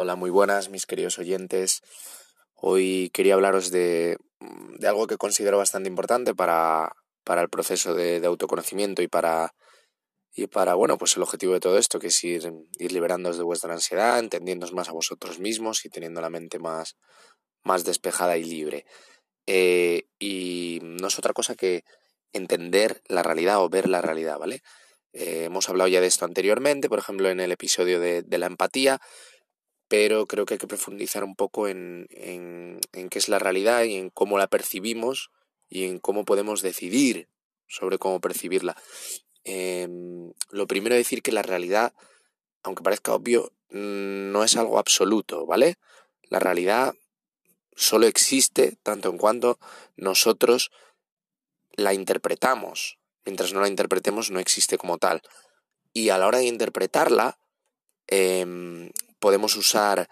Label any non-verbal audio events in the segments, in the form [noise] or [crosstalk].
Hola, muy buenas, mis queridos oyentes. Hoy quería hablaros de, de algo que considero bastante importante para, para el proceso de, autoconocimiento y para, y para, bueno, pues el objetivo de todo esto, que es ir, ir de vuestra ansiedad, entendiéndoos más a vosotros mismos y teniendo la mente más, más despejada y libre. Eh, y no es otra cosa que entender la realidad o ver la realidad, ¿vale? Eh, hemos hablado ya de esto anteriormente, por ejemplo, en el episodio de la empatía, pero creo que hay que profundizar un poco en, en, qué es la realidad y en cómo la percibimos y en cómo podemos decidir sobre cómo percibirla. Eh, lo primero es decir que la realidad, aunque parezca obvio, mm, no es algo absoluto, ¿vale? La realidad solo existe tanto en cuanto nosotros la interpretamos. Mientras no la interpretemos no existe como tal. Y a la hora de interpretarla, eh, podemos usar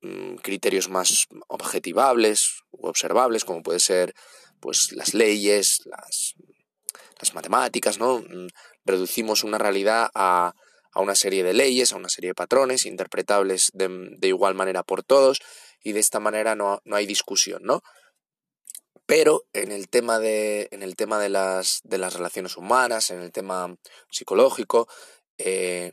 mmm, criterios más objetivables u observables, como puede ser pues las leyes, las, las matemáticas, ¿no? Mm, reducimos una realidad a, a, una serie de leyes, a una serie de patrones interpretables de, de igual manera por todos y de esta manera no, no hay discusión, ¿no? Pero en el tema de, en el tema de, las, de las relaciones humanas, en el tema psicológico, eh,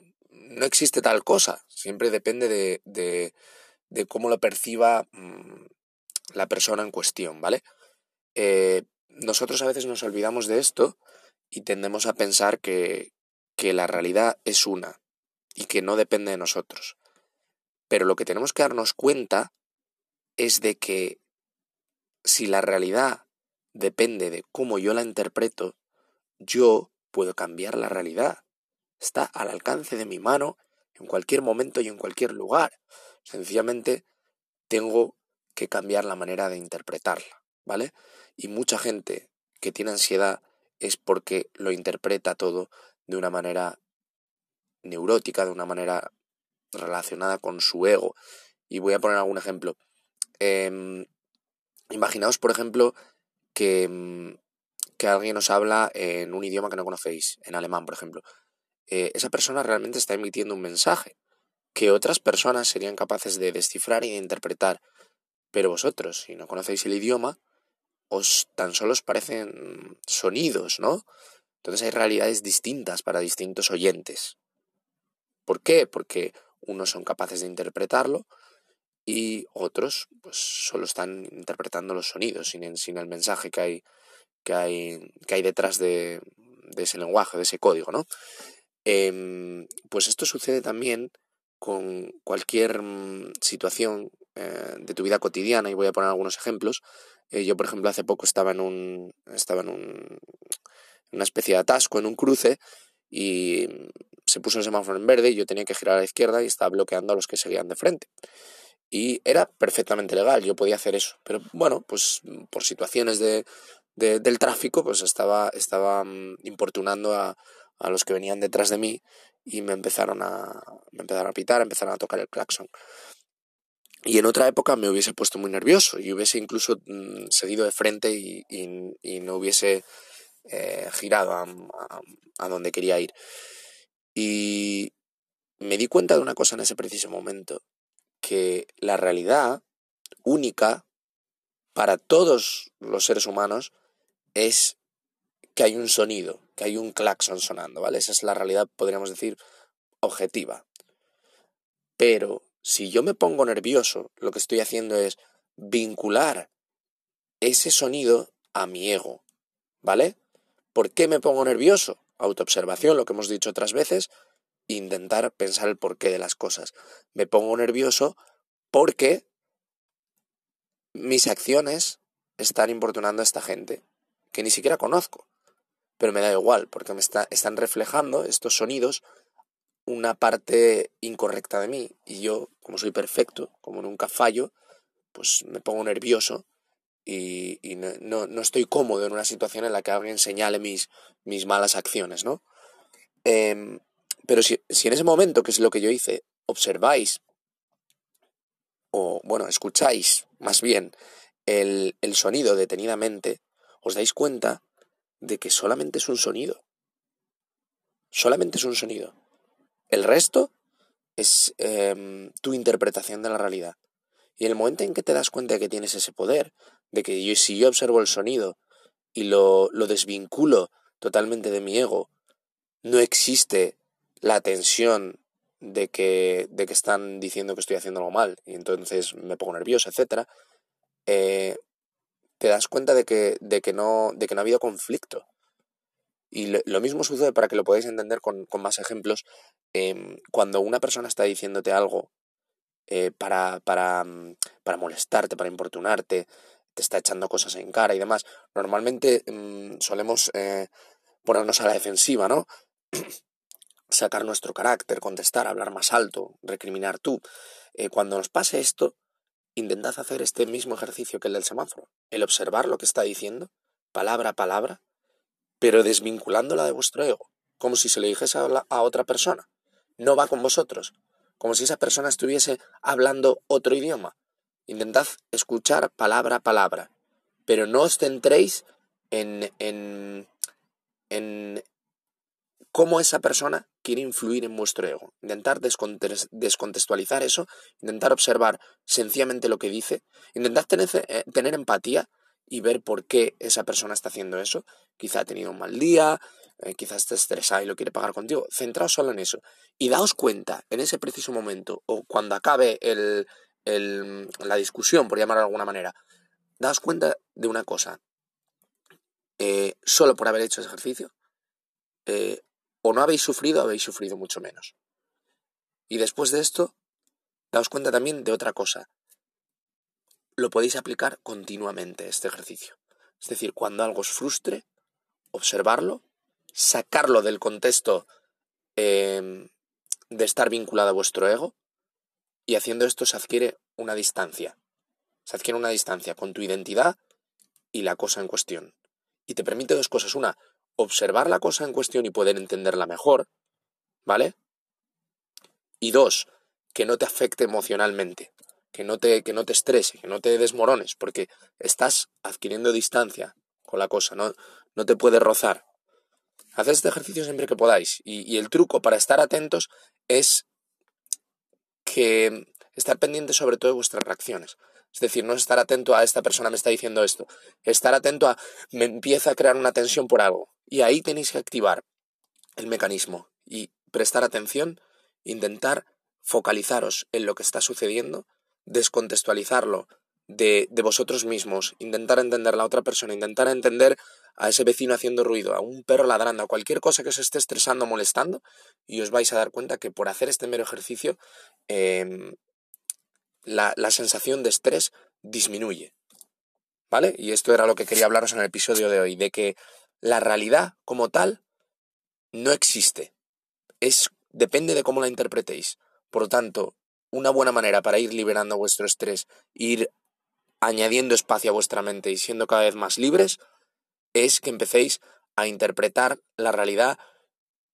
no existe tal cosa, siempre depende de, de, cómo lo perciba mmm, la persona en cuestión, ¿vale? Eh, nosotros a veces nos olvidamos de esto y tendemos a pensar que, que la realidad es una y que no depende de nosotros. Pero lo que tenemos que darnos cuenta es de que si la realidad depende de cómo yo la interpreto, yo puedo cambiar la realidad está al alcance de mi mano en cualquier momento y en cualquier lugar. Sencillamente tengo que cambiar la manera de interpretarla, ¿vale? Y mucha gente que tiene ansiedad es porque lo interpreta todo de una manera neurótica, de una manera relacionada con su ego. Y voy a poner algún ejemplo. Eh, imaginaos, por ejemplo, que, que alguien os habla en un idioma que no conocéis, en alemán, por ejemplo eh, esa persona realmente está emitiendo un mensaje que otras personas serían capaces de descifrar y de interpretar. Pero vosotros, si no conocéis el idioma, os tan solo os parecen sonidos, ¿no? Entonces hay realidades distintas para distintos oyentes. ¿Por qué? Porque unos son capaces de interpretarlo y otros pues solo están interpretando los sonidos sin, el mensaje que hay, que hay, que hay detrás de, de ese lenguaje, de ese código, ¿no? Eh, pues esto sucede también con cualquier mm, situación eh, de tu vida cotidiana y voy a poner algunos ejemplos. Eh, yo, por ejemplo, hace poco estaba en un estaba en un una especie de atasco en un cruce y se puso el semáforo en verde y yo tenía que girar a la izquierda y estaba bloqueando a los que seguían de frente. Y era perfectamente legal, yo podía hacer eso. Pero bueno, pues por situaciones de del tráfico, pues estaba, estaba mm, importunando a, a los que venían detrás de mí y me empezaron a, me empezaron a pitar, empezaron a tocar el claxon. Y en otra época me hubiese puesto muy nervioso y hubiese incluso mmm, seguido de frente y, no hubiese eh, girado a, a, donde quería ir. Y me di cuenta de una cosa en ese preciso momento, que la realidad única para todos los seres humanos es que hay un sonido, que hay un claxon sonando, ¿vale? Esa es la realidad, podríamos decir, objetiva. Pero si yo me pongo nervioso, lo que estoy haciendo es vincular ese sonido a mi ego, ¿vale? ¿Por qué me pongo nervioso? Autoobservación, lo que hemos dicho otras veces, intentar pensar el porqué de las cosas. Me pongo nervioso porque mis acciones están importunando a esta gente que ni siquiera conozco pero me da igual, porque me está, están reflejando estos sonidos una parte incorrecta de mí. Y yo, como soy perfecto, como nunca fallo, pues me pongo nervioso y, no, no, no, estoy cómodo en una situación en la que alguien señale mis, mis malas acciones, ¿no? Eh, pero si, si en ese momento, que es lo que yo hice, observáis, o bueno, escucháis más bien el, el sonido detenidamente, os dais cuenta de que solamente es un sonido. Solamente es un sonido. El resto es em, tu interpretación de la realidad. Y en el momento en que te das cuenta de que tienes ese poder, de que yo, si yo observo el sonido y lo, lo desvinculo totalmente de mi ego, no existe la tensión de que, de que están diciendo que estoy haciendo algo mal y entonces me pongo nervioso, etc., eh, te das cuenta de que, de, que no, de que no ha habido conflicto. Y lo, mismo sucede para que lo podáis entender con, más ejemplos. Em, cuando una persona está diciéndote algo eh, para, para, para, molestarte, para importunarte, te está echando cosas en cara y demás, normalmente mm, solemos eh, ponernos a la defensiva, ¿no? [clears throat] Sacar nuestro carácter, contestar, hablar más alto, recriminar tú. Eh, cuando nos pase esto, intentad hacer este mismo ejercicio que el del semáforo, el observar lo que está diciendo, palabra a palabra, pero desvinculándola de vuestro ego, como si se lo dijese a, a otra persona. No va con vosotros, como si esa persona estuviese hablando otro idioma. Intentad escuchar palabra a palabra, pero no os centréis en, en, en cómo esa persona quiere influir en vuestro ego. Intentar descontextualizar eso, intentar observar sencillamente lo que dice, intentar tener, eh, tener empatía y ver por qué esa persona está haciendo eso. Quizá ha tenido un mal día, eh, quizás esté estresada y lo quiere pagar contigo. Centraos solo en eso. Y daos cuenta en ese preciso momento o cuando acabe el, la discusión, por llamarlo de alguna manera, daos cuenta de una cosa. Eh, solo por haber hecho ese ejercicio, eh, o no habéis sufrido, habéis sufrido mucho menos. Y después de esto, daos cuenta también de otra cosa. Lo podéis aplicar continuamente, este ejercicio. Es decir, cuando algo os frustre, observarlo, sacarlo del contexto em, de estar vinculado a vuestro ego, y haciendo esto se adquiere una distancia. Se adquiere una distancia con tu identidad y la cosa en cuestión. Y te permite dos cosas. Una, observar la cosa en cuestión y poder entenderla mejor, ¿vale? Y dos, que no te afecte emocionalmente, que no te, que no te estrese, que no te desmorones, porque estás adquiriendo distancia con la cosa, no, no te puede rozar. Haced este ejercicio siempre que podáis. Y, y el truco para estar atentos es que estar pendiente sobre todo de vuestras reacciones. Es decir, no estar atento a esta persona me está diciendo esto, estar atento a me empieza a crear una tensión por algo. Y ahí tenéis que activar el mecanismo y prestar atención, intentar focalizaros en lo que está sucediendo, descontextualizarlo de, de vosotros mismos, intentar entender a la otra persona, intentar entender a ese vecino haciendo ruido, a un perro ladrando, a cualquier cosa que os esté estresando, molestando, y os vais a dar cuenta que por hacer este mero ejercicio em, la, la sensación de estrés disminuye. ¿Vale? Y esto era lo que quería hablaros en el episodio de hoy, de que la realidad como tal no existe. Es, depende de cómo la interpretéis. Por lo tanto, una buena manera para ir liberando vuestro estrés, ir añadiendo espacio a vuestra mente y siendo cada vez más libres, es que empecéis a interpretar la realidad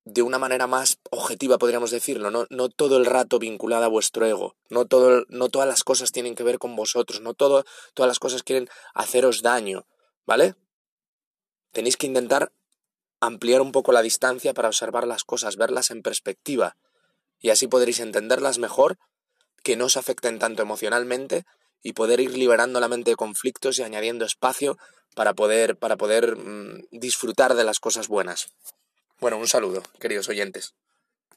de una manera más objetiva, podríamos decirlo, no, no todo el rato vinculada a vuestro ego, no, todo, no todas las cosas tienen que ver con vosotros, no todo, todas las cosas quieren haceros daño, ¿vale? Tenéis que intentar ampliar un poco la distancia para observar las cosas, verlas en perspectiva, y así podréis entenderlas mejor, que no os afecten tanto emocionalmente y poder ir liberando la mente de conflictos y añadiendo espacio para poder, para poder mm, disfrutar de las cosas buenas. Bueno, un saludo, queridos oyentes.